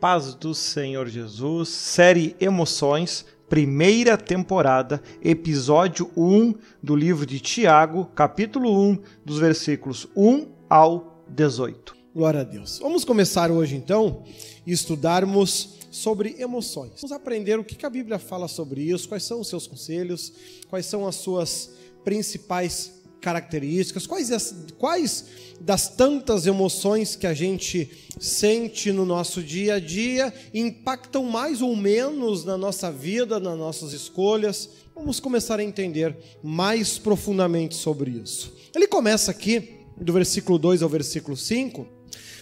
Paz do Senhor Jesus, série Emoções, primeira temporada, episódio 1 do livro de Tiago, capítulo 1, dos versículos 1 ao 18. Glória a Deus. Vamos começar hoje então estudarmos sobre emoções. Vamos aprender o que a Bíblia fala sobre isso, quais são os seus conselhos, quais são as suas principais características, quais, as, quais das tantas emoções que a gente sente no nosso dia a dia impactam mais ou menos na nossa vida, nas nossas escolhas. Vamos começar a entender mais profundamente sobre isso. Ele começa aqui, do versículo 2 ao versículo 5,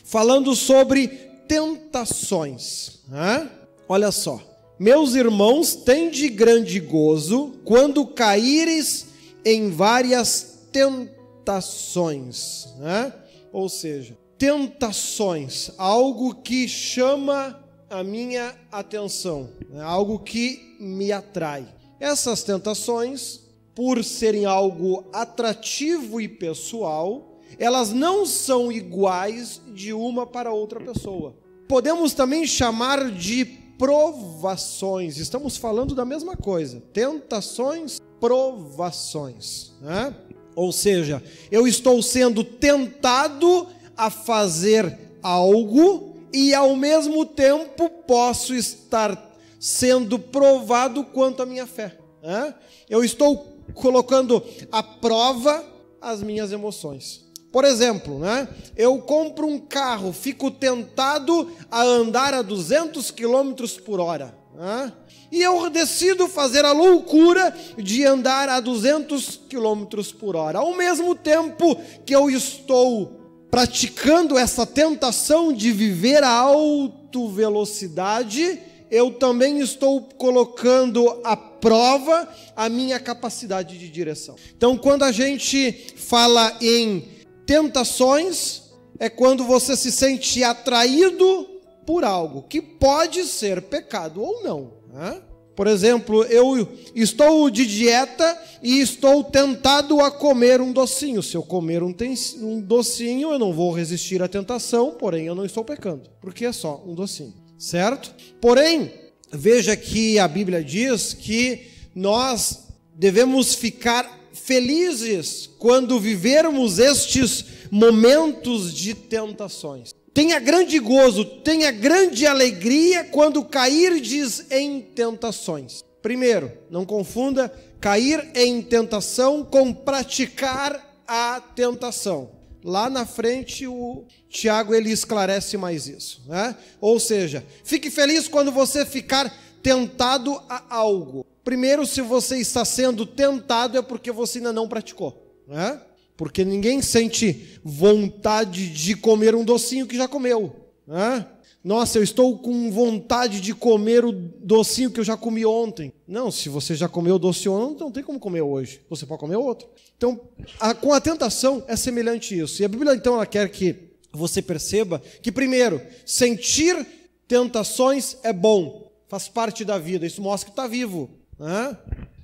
falando sobre tentações. Né? Olha só. Meus irmãos, tende grande gozo quando caíres em várias tentações, né? Ou seja, tentações, algo que chama a minha atenção, né? algo que me atrai. Essas tentações, por serem algo atrativo e pessoal, elas não são iguais de uma para outra pessoa. Podemos também chamar de provações. Estamos falando da mesma coisa. Tentações, provações. Né? Ou seja, eu estou sendo tentado a fazer algo e ao mesmo tempo posso estar sendo provado quanto à minha fé. Né? Eu estou colocando à prova as minhas emoções. Por exemplo, né? eu compro um carro, fico tentado a andar a 200 km por hora. Né? E eu decido fazer a loucura de andar a 200 km por hora. Ao mesmo tempo que eu estou praticando essa tentação de viver a alta velocidade, eu também estou colocando à prova a minha capacidade de direção. Então, quando a gente fala em tentações, é quando você se sente atraído por algo que pode ser pecado ou não. Por exemplo, eu estou de dieta e estou tentado a comer um docinho. Se eu comer um, um docinho, eu não vou resistir à tentação, porém eu não estou pecando, porque é só um docinho, certo? Porém, veja que a Bíblia diz que nós devemos ficar felizes quando vivermos estes momentos de tentações. Tenha grande gozo, tenha grande alegria quando cairdes em tentações. Primeiro, não confunda cair em tentação com praticar a tentação. Lá na frente o Tiago ele esclarece mais isso, né? Ou seja, fique feliz quando você ficar tentado a algo. Primeiro, se você está sendo tentado é porque você ainda não praticou, né? Porque ninguém sente vontade de comer um docinho que já comeu. Né? Nossa, eu estou com vontade de comer o docinho que eu já comi ontem. Não, se você já comeu o doce ontem, não tem como comer hoje. Você pode comer outro. Então, a, com a tentação é semelhante isso. E a Bíblia, então, ela quer que você perceba que, primeiro, sentir tentações é bom, faz parte da vida. Isso mostra que está vivo. Né?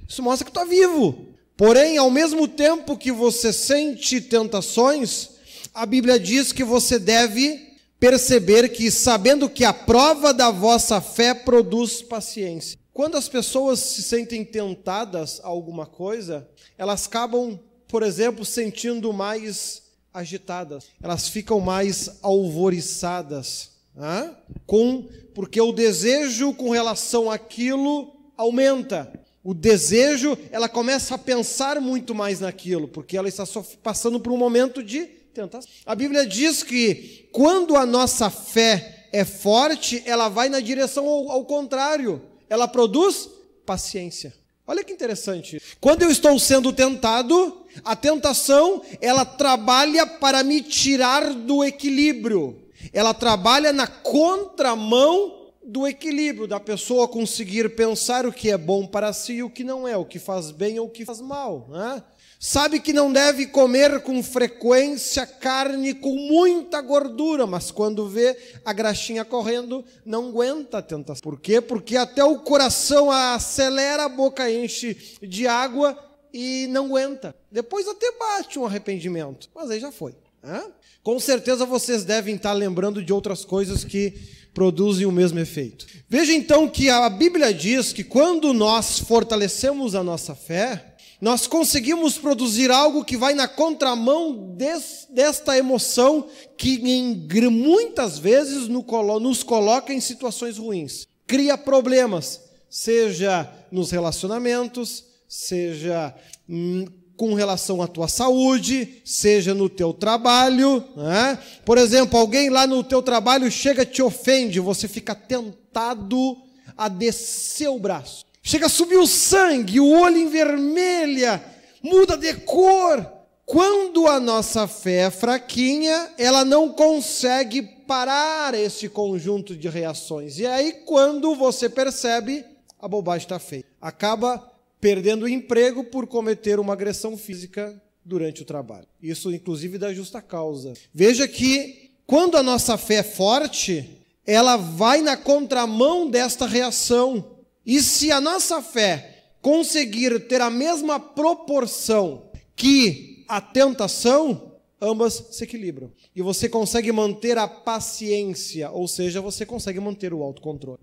Isso mostra que está vivo. Porém, ao mesmo tempo que você sente tentações, a Bíblia diz que você deve perceber que, sabendo que a prova da vossa fé produz paciência. Quando as pessoas se sentem tentadas a alguma coisa, elas acabam, por exemplo, sentindo mais agitadas, elas ficam mais alvoriçadas, né? com porque o desejo com relação àquilo aumenta o desejo, ela começa a pensar muito mais naquilo, porque ela está passando por um momento de tentação. A Bíblia diz que quando a nossa fé é forte, ela vai na direção ao, ao contrário, ela produz paciência. Olha que interessante. Quando eu estou sendo tentado, a tentação, ela trabalha para me tirar do equilíbrio. Ela trabalha na contramão do equilíbrio, da pessoa conseguir pensar o que é bom para si e o que não é, o que faz bem ou o que faz mal. Né? Sabe que não deve comer com frequência carne com muita gordura, mas quando vê a graxinha correndo, não aguenta a tentação. Por quê? Porque até o coração acelera, a boca enche de água e não aguenta. Depois até bate um arrependimento, mas aí já foi. Né? Com certeza vocês devem estar lembrando de outras coisas que produzem o mesmo efeito. Veja então que a Bíblia diz que quando nós fortalecemos a nossa fé, nós conseguimos produzir algo que vai na contramão des, desta emoção que em, muitas vezes nos coloca em situações ruins. Cria problemas, seja nos relacionamentos, seja hum, com relação à tua saúde, seja no teu trabalho. Né? Por exemplo, alguém lá no teu trabalho chega te ofende, você fica tentado a descer o braço. Chega a subir o sangue, o olho envermelha, muda de cor. Quando a nossa fé é fraquinha, ela não consegue parar esse conjunto de reações. E aí, quando você percebe, a bobagem está feita. Acaba perdendo o emprego por cometer uma agressão física durante o trabalho. Isso, inclusive, da justa causa. Veja que, quando a nossa fé é forte, ela vai na contramão desta reação. E se a nossa fé conseguir ter a mesma proporção que a tentação, ambas se equilibram. E você consegue manter a paciência, ou seja, você consegue manter o autocontrole.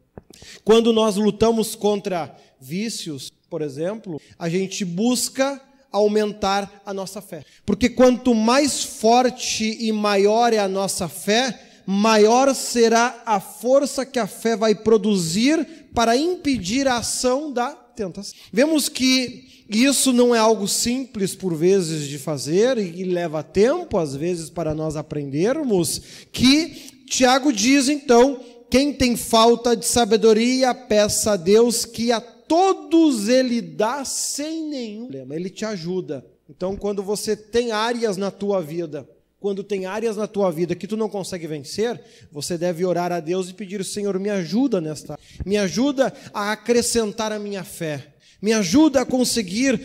Quando nós lutamos contra vícios, por exemplo, a gente busca aumentar a nossa fé. Porque quanto mais forte e maior é a nossa fé, maior será a força que a fé vai produzir para impedir a ação da tentação. Vemos que isso não é algo simples por vezes de fazer e leva tempo às vezes para nós aprendermos que Tiago diz então, quem tem falta de sabedoria, peça a Deus que a todos ele dá sem nenhum problema, ele te ajuda. Então, quando você tem áreas na tua vida, quando tem áreas na tua vida que tu não consegue vencer, você deve orar a Deus e pedir: Senhor, me ajuda nesta, me ajuda a acrescentar a minha fé, me ajuda a conseguir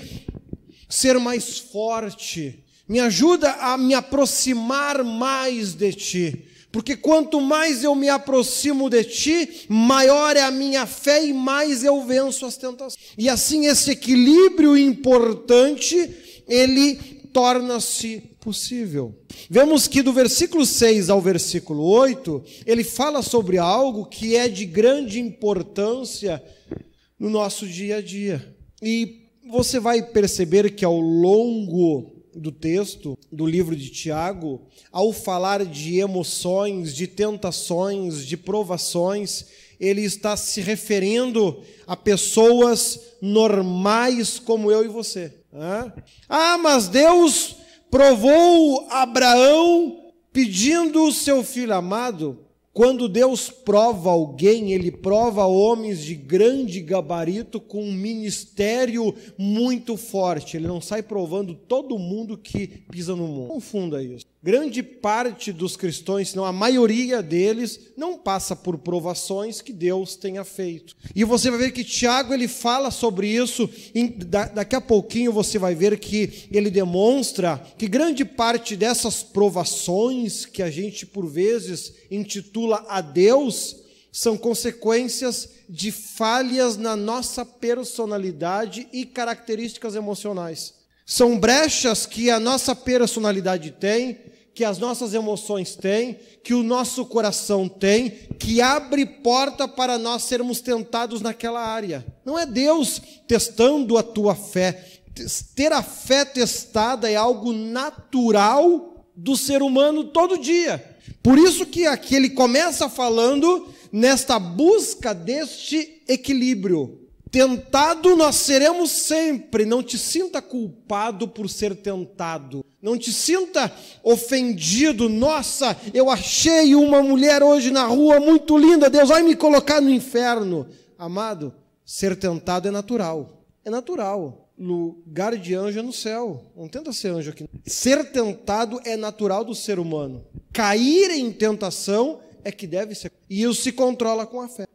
ser mais forte, me ajuda a me aproximar mais de ti. Porque quanto mais eu me aproximo de ti, maior é a minha fé e mais eu venço as tentações. E assim esse equilíbrio importante, ele torna-se possível. Vemos que do versículo 6 ao versículo 8, ele fala sobre algo que é de grande importância no nosso dia a dia. E você vai perceber que ao longo do texto do livro de Tiago, ao falar de emoções, de tentações, de provações, ele está se referindo a pessoas normais como eu e você. Ah, mas Deus provou Abraão pedindo o seu filho amado. Quando Deus prova alguém, ele prova homens de grande gabarito com um ministério muito forte. Ele não sai provando todo mundo que pisa no mundo. Confunda isso. Grande parte dos cristãos, se não a maioria deles, não passa por provações que Deus tenha feito. E você vai ver que Tiago ele fala sobre isso, daqui a pouquinho você vai ver que ele demonstra que grande parte dessas provações que a gente por vezes intitula a Deus são consequências de falhas na nossa personalidade e características emocionais. São brechas que a nossa personalidade tem que as nossas emoções têm, que o nosso coração tem, que abre porta para nós sermos tentados naquela área. Não é Deus testando a tua fé. Ter a fé testada é algo natural do ser humano todo dia. Por isso que aqui ele começa falando nesta busca deste equilíbrio. Tentado nós seremos sempre, não te sinta culpado por ser tentado. Não te sinta ofendido. Nossa, eu achei uma mulher hoje na rua muito linda, Deus vai me colocar no inferno. Amado, ser tentado é natural. É natural. Lugar de anjo é no céu. Não tenta ser anjo aqui. Ser tentado é natural do ser humano. Cair em tentação é que deve ser. E isso se controla com a fé.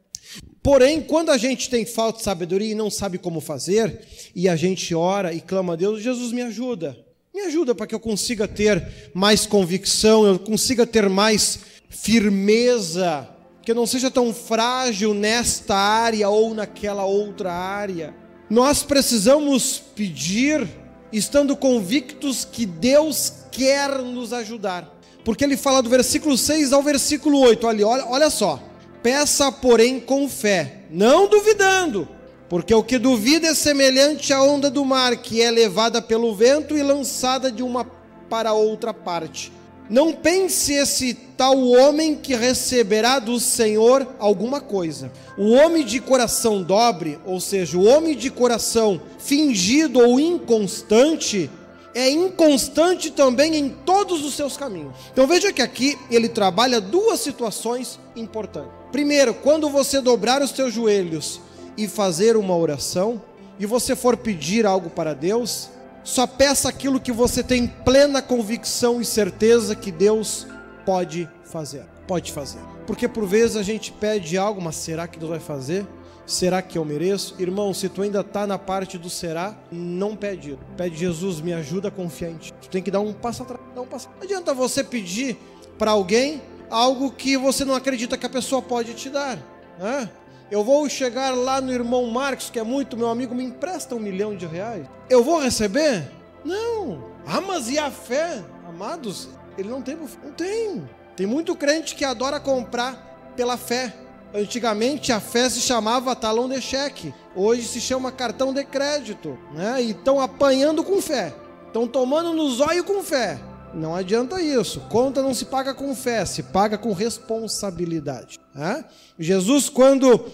Porém, quando a gente tem falta de sabedoria e não sabe como fazer, e a gente ora e clama a Deus, Jesus me ajuda. Me ajuda para que eu consiga ter mais convicção, eu consiga ter mais firmeza, que eu não seja tão frágil nesta área ou naquela outra área. Nós precisamos pedir, estando convictos que Deus quer nos ajudar. Porque ele fala do versículo 6 ao versículo 8, olha, olha, só. Peça, porém, com fé, não duvidando, porque o que duvida é semelhante à onda do mar, que é levada pelo vento e lançada de uma para outra parte. Não pense esse tal homem que receberá do Senhor alguma coisa. O homem de coração dobre, ou seja, o homem de coração fingido ou inconstante, é inconstante também em todos os seus caminhos. Então veja que aqui ele trabalha duas situações importantes. Primeiro, quando você dobrar os seus joelhos e fazer uma oração, e você for pedir algo para Deus, só peça aquilo que você tem plena convicção e certeza que Deus pode fazer. Pode fazer. Porque por vezes a gente pede algo, mas será que Deus vai fazer? Será que eu mereço? Irmão, se tu ainda está na parte do será, não pede. Pede Jesus, me ajuda ti. Tu tem que dar um passo atrás. Um passo. Não adianta você pedir para alguém algo que você não acredita que a pessoa pode te dar. Né? Eu vou chegar lá no irmão Marcos, que é muito meu amigo, me empresta um milhão de reais. Eu vou receber? Não. Ah, mas e a fé? Amados, ele não tem. Não tem. Tem muito crente que adora comprar pela fé. Antigamente a fé se chamava talão de cheque, hoje se chama cartão de crédito, né? E estão apanhando com fé, estão tomando no zóio com fé. Não adianta isso. Conta não se paga com fé, se paga com responsabilidade. Né? Jesus, quando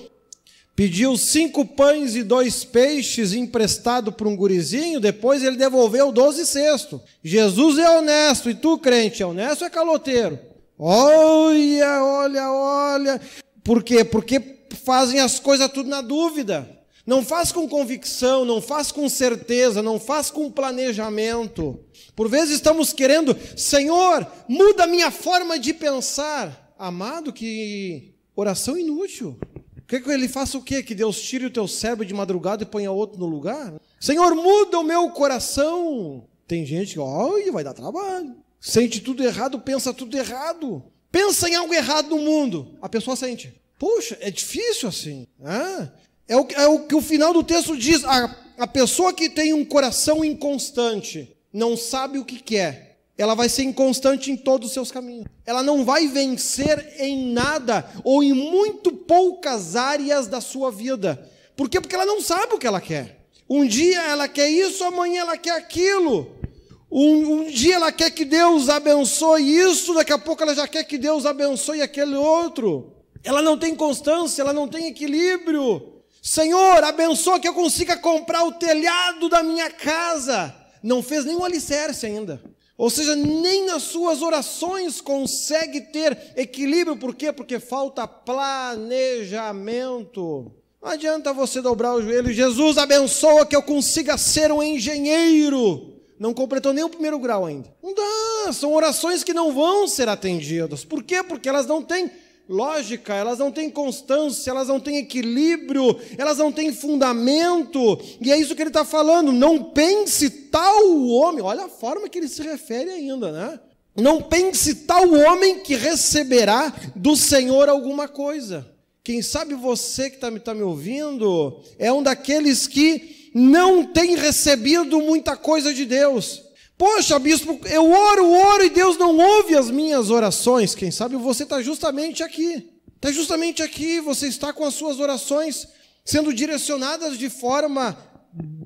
pediu cinco pães e dois peixes emprestado para um gurizinho, depois ele devolveu doze cestos. Jesus é honesto e tu, crente, é honesto ou é caloteiro? Olha, olha, olha. Por quê? Porque fazem as coisas tudo na dúvida. Não faz com convicção, não faz com certeza, não faz com planejamento. Por vezes estamos querendo, Senhor, muda a minha forma de pensar. Amado, que oração inútil. Quer que ele faça o quê? Que Deus tire o teu cérebro de madrugada e ponha outro no lugar? Senhor, muda o meu coração. Tem gente que, olha, vai dar trabalho. Sente tudo errado, pensa tudo errado. Pensa em algo errado no mundo, a pessoa sente. Puxa, é difícil assim. É, o, é o que o final do texto diz. A, a pessoa que tem um coração inconstante, não sabe o que quer, ela vai ser inconstante em todos os seus caminhos. Ela não vai vencer em nada ou em muito poucas áreas da sua vida. Por quê? Porque ela não sabe o que ela quer. Um dia ela quer isso, amanhã ela quer aquilo. Um, um, dia ela quer que Deus abençoe isso, daqui a pouco ela já quer que Deus abençoe aquele outro. Ela não tem constância, ela não tem equilíbrio. Senhor, abençoa que eu consiga comprar o telhado da minha casa. Não fez o alicerce ainda. Ou seja, nem nas suas orações consegue ter equilíbrio. Por quê? Porque falta planejamento. Não adianta você dobrar o joelho. Jesus abençoa que eu consiga ser um engenheiro não completou nem o primeiro grau ainda. Não dá, são orações que não vão ser atendidas. Por quê? Porque elas não têm lógica, elas não têm constância, elas não têm equilíbrio, elas não têm fundamento. E é isso que ele está falando. Não pense tal homem, olha a forma que ele se refere ainda, né? Não pense tal homem que receberá do Senhor alguma coisa. Quem sabe você que está tá me ouvindo é um daqueles que não tem recebido muita coisa de Deus. Poxa, bispo, eu oro, oro e Deus não ouve as minhas orações. Quem sabe você está justamente aqui. Está justamente aqui, você está com as suas orações sendo direcionadas de forma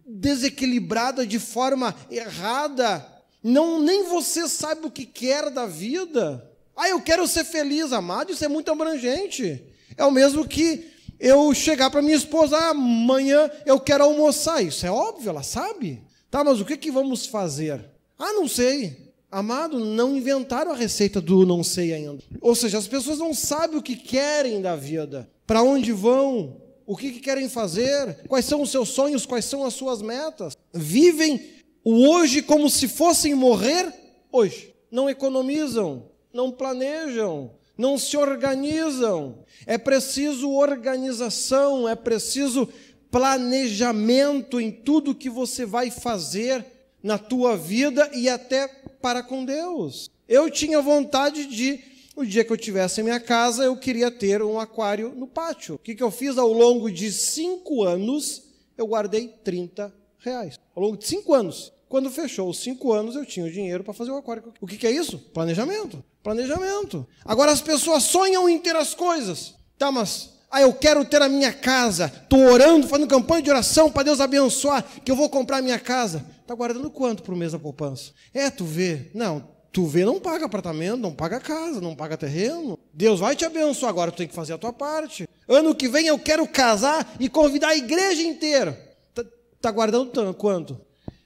desequilibrada, de forma errada. Não, nem você sabe o que quer da vida. Ah, eu quero ser feliz, amado, isso é muito abrangente. É o mesmo que eu chegar para minha esposa, ah, amanhã eu quero almoçar. Isso é óbvio, ela sabe. Tá, mas o que, que vamos fazer? Ah, não sei. Amado, não inventaram a receita do não sei ainda. Ou seja, as pessoas não sabem o que querem da vida, para onde vão, o que, que querem fazer, quais são os seus sonhos, quais são as suas metas. Vivem o hoje como se fossem morrer hoje. Não economizam, não planejam, não se organizam. É preciso organização, é preciso planejamento em tudo que você vai fazer na tua vida e até para com Deus. Eu tinha vontade de, o dia que eu tivesse em minha casa, eu queria ter um aquário no pátio. O que, que eu fiz ao longo de cinco anos? Eu guardei 30 reais. Ao longo de cinco anos. Quando fechou os cinco anos, eu tinha o dinheiro para fazer o aquário. O que, que é isso? Planejamento. Planejamento. Agora as pessoas sonham em ter as coisas. Tá, mas ah, eu quero ter a minha casa. Estou orando, fazendo campanha de oração para Deus abençoar, que eu vou comprar a minha casa. Está guardando quanto por mês a poupança? É, tu vê. Não, tu vê, não paga apartamento, não paga casa, não paga terreno. Deus vai te abençoar, agora tu tem que fazer a tua parte. Ano que vem eu quero casar e convidar a igreja inteira. Está tá guardando tanto, quanto?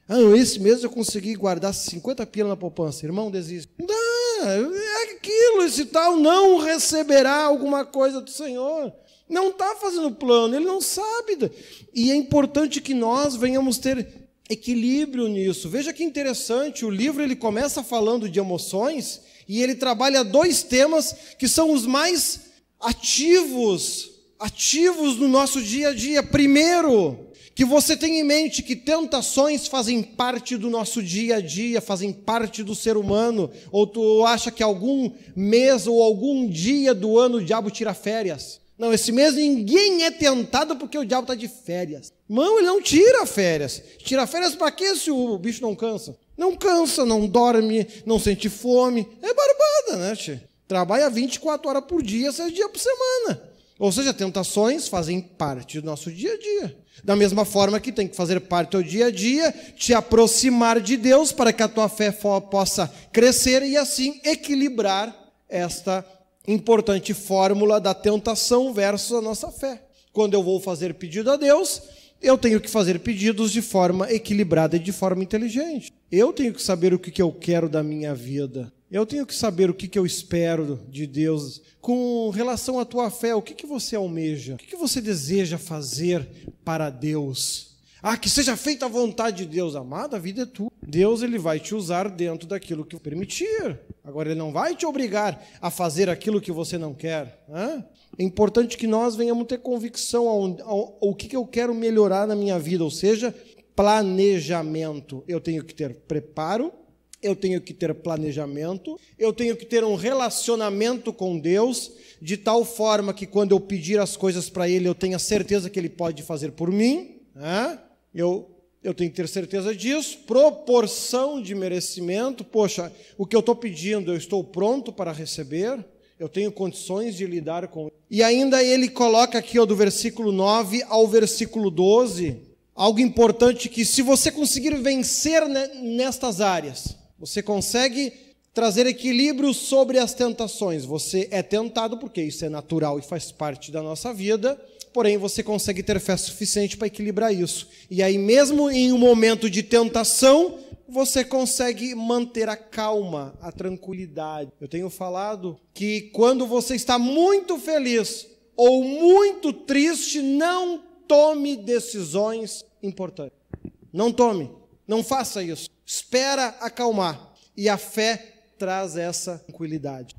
Ah, esse mês eu consegui guardar 50 pila na poupança. Irmão, desiste. Não é aquilo, esse tal não receberá alguma coisa do Senhor não está fazendo plano, ele não sabe. E é importante que nós venhamos ter equilíbrio nisso. Veja que interessante, o livro ele começa falando de emoções e ele trabalha dois temas que são os mais ativos, ativos no nosso dia a dia. Primeiro, que você tenha em mente que tentações fazem parte do nosso dia a dia, fazem parte do ser humano, ou tu acha que algum mês ou algum dia do ano o diabo tira férias? Não, esse mês ninguém é tentado porque o diabo está de férias. Não, ele não tira férias. Tira férias para quê se o bicho não cansa? Não cansa, não dorme, não sente fome. É barbada, né, tchê? Trabalha 24 horas por dia, 6 dias por semana. Ou seja, tentações fazem parte do nosso dia a dia. Da mesma forma que tem que fazer parte do dia a dia, te aproximar de Deus para que a tua fé possa crescer e assim equilibrar esta importante fórmula da tentação versus a nossa fé. Quando eu vou fazer pedido a Deus, eu tenho que fazer pedidos de forma equilibrada e de forma inteligente. Eu tenho que saber o que eu quero da minha vida. Eu tenho que saber o que eu espero de Deus. Com relação à tua fé, o que você almeja? O que você deseja fazer para Deus? Ah, que seja feita a vontade de Deus, amado, a vida é tua. Deus ele vai te usar dentro daquilo que permitir. Agora ele não vai te obrigar a fazer aquilo que você não quer. Né? É importante que nós venhamos ter convicção ao, ao, ao que, que eu quero melhorar na minha vida, ou seja, planejamento. Eu tenho que ter preparo, eu tenho que ter planejamento, eu tenho que ter um relacionamento com Deus, de tal forma que quando eu pedir as coisas para Ele, eu tenha certeza que Ele pode fazer por mim. Né? Eu, eu tenho que ter certeza disso. Proporção de merecimento. Poxa, o que eu estou pedindo, eu estou pronto para receber. Eu tenho condições de lidar com. E ainda ele coloca aqui, ó, do versículo 9 ao versículo 12, algo importante que, se você conseguir vencer nestas áreas, você consegue trazer equilíbrio sobre as tentações. Você é tentado, porque isso é natural e faz parte da nossa vida porém você consegue ter fé suficiente para equilibrar isso. E aí, mesmo em um momento de tentação, você consegue manter a calma, a tranquilidade. Eu tenho falado que quando você está muito feliz ou muito triste, não tome decisões importantes. Não tome, não faça isso. Espera acalmar. E a fé traz essa tranquilidade.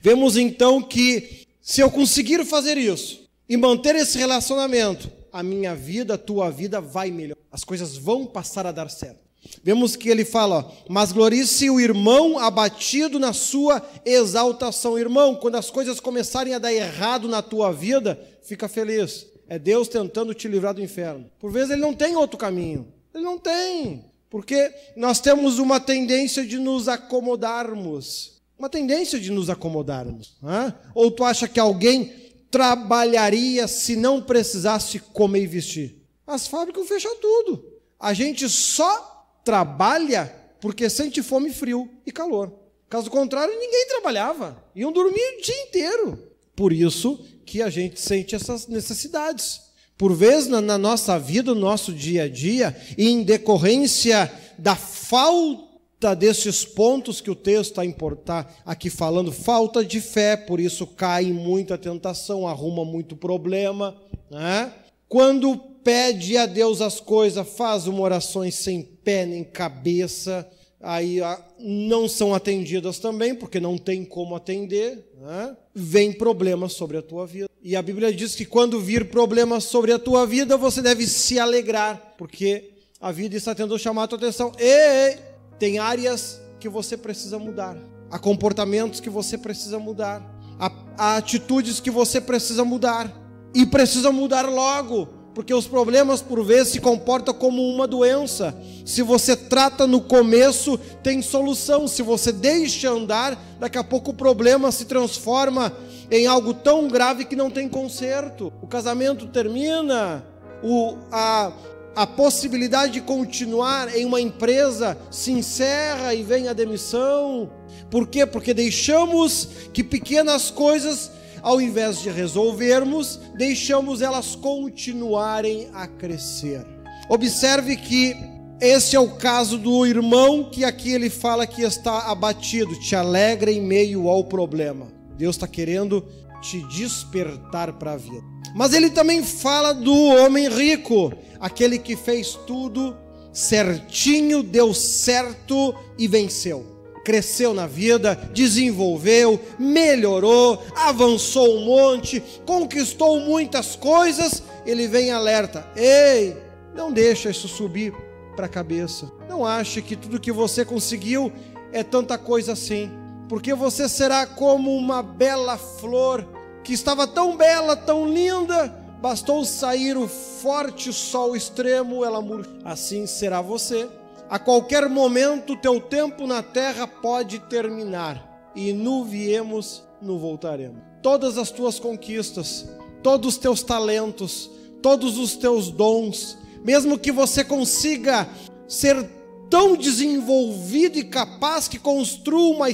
Vemos então que se eu conseguir fazer isso, e manter esse relacionamento, a minha vida, a tua vida vai melhorar. As coisas vão passar a dar certo. Vemos que ele fala, mas glorice o irmão abatido na sua exaltação. Irmão, quando as coisas começarem a dar errado na tua vida, fica feliz. É Deus tentando te livrar do inferno. Por vezes ele não tem outro caminho. Ele não tem. Porque nós temos uma tendência de nos acomodarmos. Uma tendência de nos acomodarmos. Né? Ou tu acha que alguém trabalharia se não precisasse comer e vestir? As fábricas fecham tudo. A gente só trabalha porque sente fome, frio e calor. Caso contrário, ninguém trabalhava. Iam dormir o dia inteiro. Por isso que a gente sente essas necessidades. Por vezes, na, na nossa vida, no nosso dia a dia, em decorrência da falta desses pontos que o texto está tá aqui falando, falta de fé, por isso cai muita tentação, arruma muito problema. Né? Quando pede a Deus as coisas, faz uma orações sem pé nem cabeça, aí ah, não são atendidas também, porque não tem como atender, né? vem problemas sobre a tua vida. E a Bíblia diz que quando vir problemas sobre a tua vida, você deve se alegrar, porque a vida está tendo chamado a tua atenção. Ei, ei, tem áreas que você precisa mudar, há comportamentos que você precisa mudar, há, há atitudes que você precisa mudar, e precisa mudar logo, porque os problemas por vezes se comportam como uma doença. Se você trata no começo, tem solução. Se você deixa andar, daqui a pouco o problema se transforma em algo tão grave que não tem conserto. O casamento termina, o, a, a possibilidade de continuar em uma empresa se encerra e vem a demissão. Por quê? Porque deixamos que pequenas coisas, ao invés de resolvermos, deixamos elas continuarem a crescer. Observe que esse é o caso do irmão que aqui ele fala que está abatido, te alegra em meio ao problema. Deus está querendo te despertar para a vida. Mas ele também fala do homem rico, aquele que fez tudo certinho, deu certo e venceu. Cresceu na vida, desenvolveu, melhorou, avançou um monte, conquistou muitas coisas. Ele vem alerta: ei, não deixa isso subir para a cabeça. Não ache que tudo que você conseguiu é tanta coisa assim, porque você será como uma bela flor que estava tão bela, tão linda, bastou sair o forte sol extremo, ela murchou. Assim será você. A qualquer momento, teu tempo na terra pode terminar, e no viemos, no voltaremos. Todas as tuas conquistas, todos os teus talentos, todos os teus dons, mesmo que você consiga ser tão desenvolvido e capaz que construa uma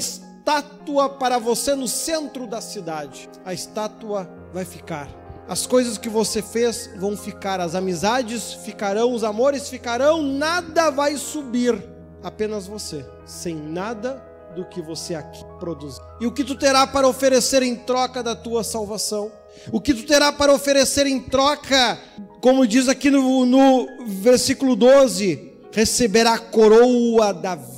estátua para você no centro da cidade. A estátua vai ficar. As coisas que você fez vão ficar, as amizades ficarão, os amores ficarão, nada vai subir, apenas você, sem nada do que você aqui produz. E o que tu terá para oferecer em troca da tua salvação? O que tu terá para oferecer em troca, como diz aqui no, no versículo 12: receberá a coroa da vida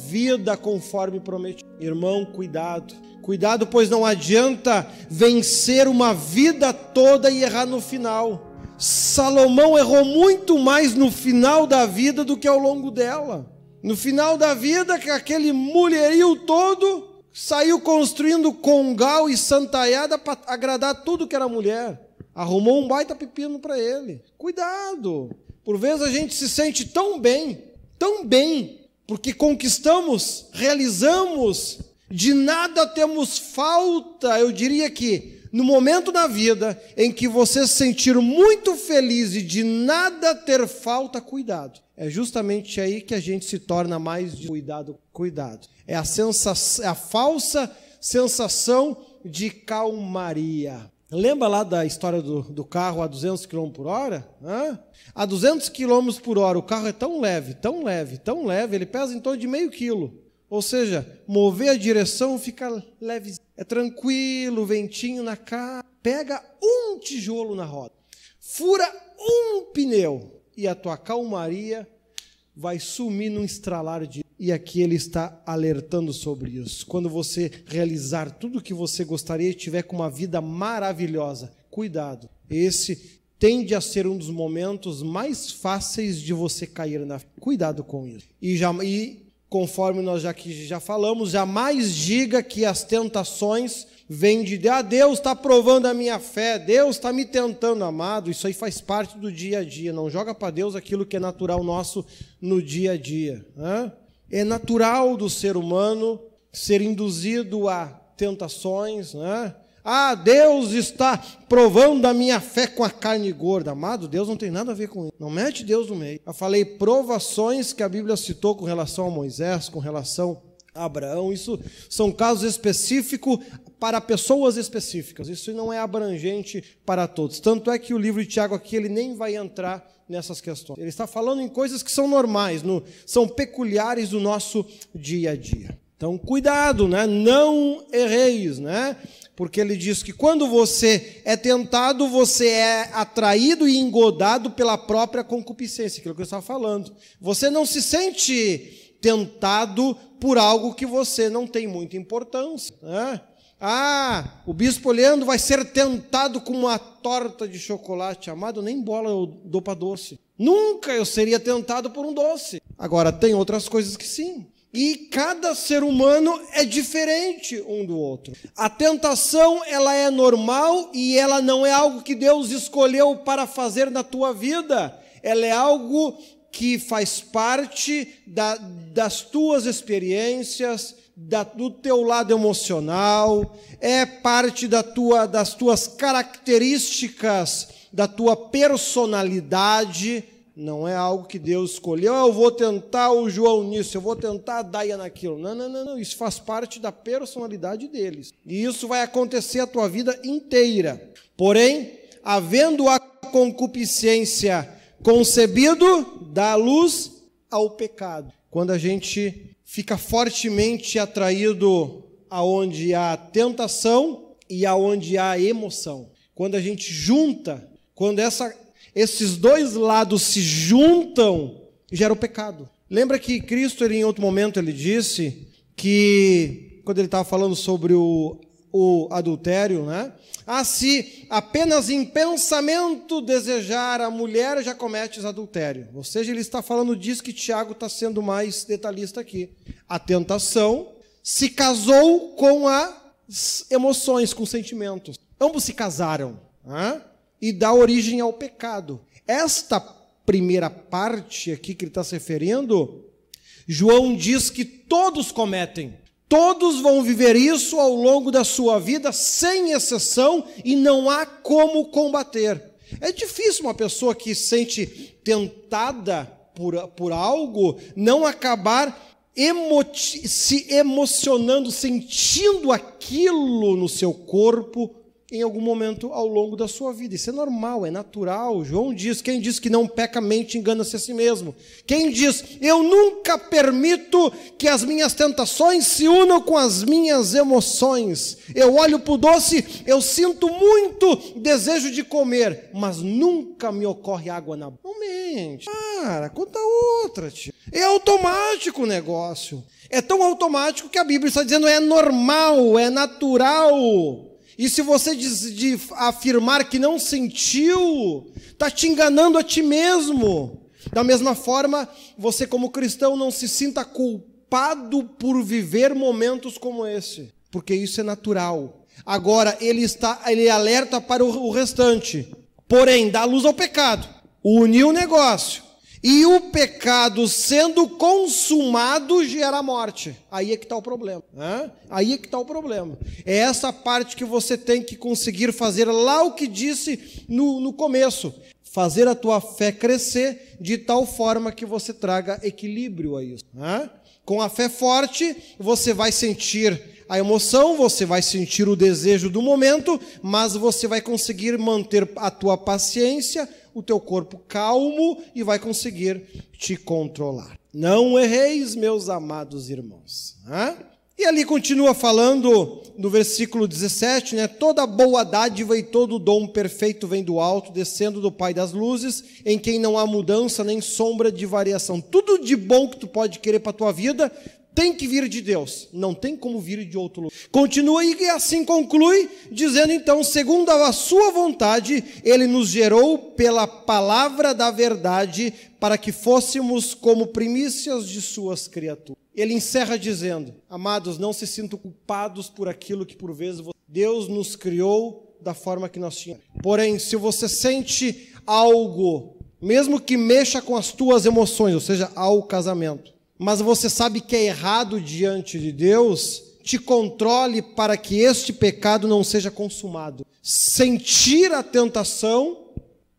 conforme prometido. Irmão, cuidado. Cuidado, pois não adianta vencer uma vida toda e errar no final. Salomão errou muito mais no final da vida do que ao longo dela. No final da vida, aquele mulherio todo saiu construindo congal e santaiada para agradar tudo que era mulher. Arrumou um baita pepino para ele. Cuidado. Por vezes a gente se sente tão bem, tão bem, porque conquistamos, realizamos, de nada temos falta. Eu diria que no momento da vida em que você se sentir muito feliz e de nada ter falta, cuidado. É justamente aí que a gente se torna mais de cuidado, cuidado. É a sensação, é a falsa sensação de calmaria. Lembra lá da história do, do carro a 200 km por hora? Hã? A 200 km por hora, o carro é tão leve, tão leve, tão leve, ele pesa em torno de meio quilo. Ou seja, mover a direção fica leve, é tranquilo, ventinho na cara. Pega um tijolo na roda, fura um pneu e a tua calmaria vai sumir num estralar de. E aqui ele está alertando sobre isso. Quando você realizar tudo o que você gostaria e tiver com uma vida maravilhosa, cuidado. Esse tende a ser um dos momentos mais fáceis de você cair na. Cuidado com isso. E, já, e conforme nós já, aqui já falamos, jamais diga que as tentações vêm de ah, Deus está provando a minha fé, Deus está me tentando, amado. Isso aí faz parte do dia a dia. Não joga para Deus aquilo que é natural nosso no dia a dia. Né? É natural do ser humano ser induzido a tentações, né? Ah, Deus está provando a minha fé com a carne gorda. Amado, Deus não tem nada a ver com isso. Não mete Deus no meio. Eu falei provações que a Bíblia citou com relação a Moisés, com relação Abraão. Isso são casos específicos para pessoas específicas. Isso não é abrangente para todos. Tanto é que o livro de Tiago aqui ele nem vai entrar nessas questões. Ele está falando em coisas que são normais, no, são peculiares do nosso dia a dia. Então, cuidado, né? Não erreis, né? porque ele diz que quando você é tentado, você é atraído e engodado pela própria concupiscência, aquilo que eu estava falando. Você não se sente tentado por algo que você não tem muita importância. Né? Ah, o bispo Leandro vai ser tentado com uma torta de chocolate. Amado, nem bola eu dou para doce. Nunca eu seria tentado por um doce. Agora, tem outras coisas que sim. E cada ser humano é diferente um do outro. A tentação, ela é normal e ela não é algo que Deus escolheu para fazer na tua vida. Ela é algo que faz parte da, das tuas experiências, da, do teu lado emocional, é parte da tua, das tuas características, da tua personalidade. Não é algo que Deus escolheu, eu vou tentar o João nisso, eu vou tentar a Daia naquilo. Não, não, não, não, isso faz parte da personalidade deles. E isso vai acontecer a tua vida inteira. Porém, havendo a concupiscência concebido, dá luz ao pecado. Quando a gente fica fortemente atraído aonde há tentação e aonde há emoção. Quando a gente junta, quando essa, esses dois lados se juntam, gera o pecado. Lembra que Cristo, ele, em outro momento, ele disse que, quando ele estava falando sobre o, o adultério, né? Ah, se apenas em pensamento desejar a mulher, já cometes adultério. Ou seja, ele está falando disso que Tiago está sendo mais detalhista aqui. A tentação se casou com as emoções, com sentimentos. Ambos se casaram né? e dá origem ao pecado. Esta primeira parte aqui que ele está se referindo, João diz que todos cometem. Todos vão viver isso ao longo da sua vida, sem exceção, e não há como combater. É difícil uma pessoa que sente tentada por, por algo não acabar se emocionando, sentindo aquilo no seu corpo em algum momento ao longo da sua vida. Isso é normal, é natural. João diz: quem diz que não peca, mente, engana-se a si mesmo. Quem diz, eu nunca permito que as minhas tentações se unam com as minhas emoções. Eu olho para o doce, eu sinto muito desejo de comer, mas nunca me ocorre água na boca. Não mente. Cara, conta outra, tio. É automático o negócio. É tão automático que a Bíblia está dizendo é normal, é natural. E se você diz, de afirmar que não sentiu, está te enganando a ti mesmo. Da mesma forma, você, como cristão, não se sinta culpado por viver momentos como esse, porque isso é natural. Agora, ele está, ele alerta para o, restante. Porém, dá luz ao pecado, uniu o negócio, e o pecado sendo consumado gera morte. Aí é que está o problema. Né? Aí é que está o problema. É essa parte que você tem que conseguir fazer lá o que disse no, no começo. Fazer a tua fé crescer de tal forma que você traga equilíbrio a isso. Né? Com a fé forte, você vai sentir a emoção, você vai sentir o desejo do momento, mas você vai conseguir manter a tua paciência, o teu corpo calmo e vai conseguir te controlar. Não erreis, meus amados irmãos. E ali continua falando no versículo 17, né? Toda boa dádiva e todo dom perfeito vem do alto, descendo do Pai das luzes, em quem não há mudança nem sombra de variação. Tudo de bom que tu pode querer para a tua vida tem que vir de Deus, não tem como vir de outro lugar. Continua e assim conclui, dizendo então, segundo a sua vontade, ele nos gerou pela palavra da verdade, para que fôssemos como primícias de suas criaturas. Ele encerra dizendo: Amados, não se sintam culpados por aquilo que por vezes Deus nos criou da forma que nós tínhamos. Porém, se você sente algo, mesmo que mexa com as tuas emoções, ou seja, ao casamento, mas você sabe que é errado diante de Deus, te controle para que este pecado não seja consumado. Sentir a tentação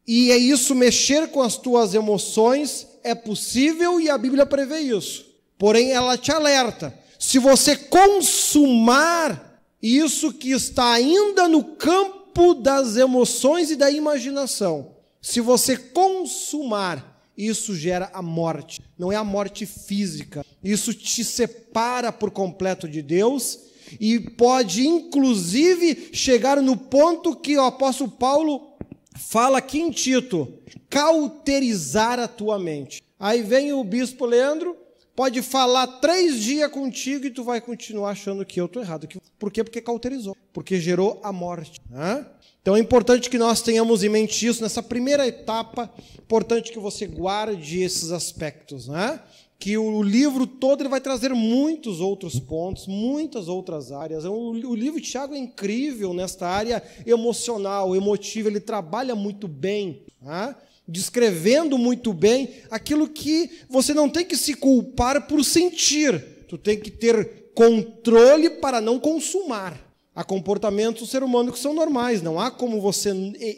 e é isso mexer com as tuas emoções é possível e a Bíblia prevê isso. Porém, ela te alerta: se você consumar isso que está ainda no campo das emoções e da imaginação, se você consumar isso gera a morte. Não é a morte física. Isso te separa por completo de Deus e pode inclusive chegar no ponto que o apóstolo Paulo fala aqui em Tito, cauterizar a tua mente. Aí vem o bispo Leandro, pode falar três dias contigo e tu vai continuar achando que eu estou errado. Por quê? Porque cauterizou, porque gerou a morte. Né? Então é importante que nós tenhamos em mente isso nessa primeira etapa. Importante que você guarde esses aspectos, né? Que o livro todo ele vai trazer muitos outros pontos, muitas outras áreas. O, o livro de Tiago é incrível nesta área emocional, emotiva. Ele trabalha muito bem, né? Descrevendo muito bem aquilo que você não tem que se culpar por sentir. Tu tem que ter controle para não consumar. Há comportamentos do ser humano que são normais, não há como você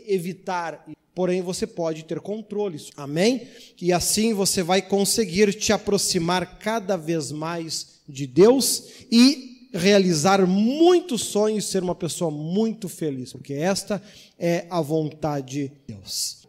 evitar, porém você pode ter controle. Amém? E assim você vai conseguir te aproximar cada vez mais de Deus e realizar muitos sonhos, ser uma pessoa muito feliz, porque esta é a vontade de Deus.